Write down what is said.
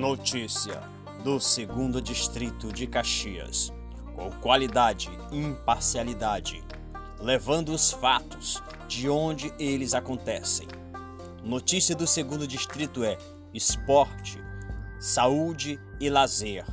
Notícia do segundo distrito de Caxias, com qualidade e imparcialidade, levando os fatos de onde eles acontecem. Notícia do segundo distrito é esporte, saúde e lazer.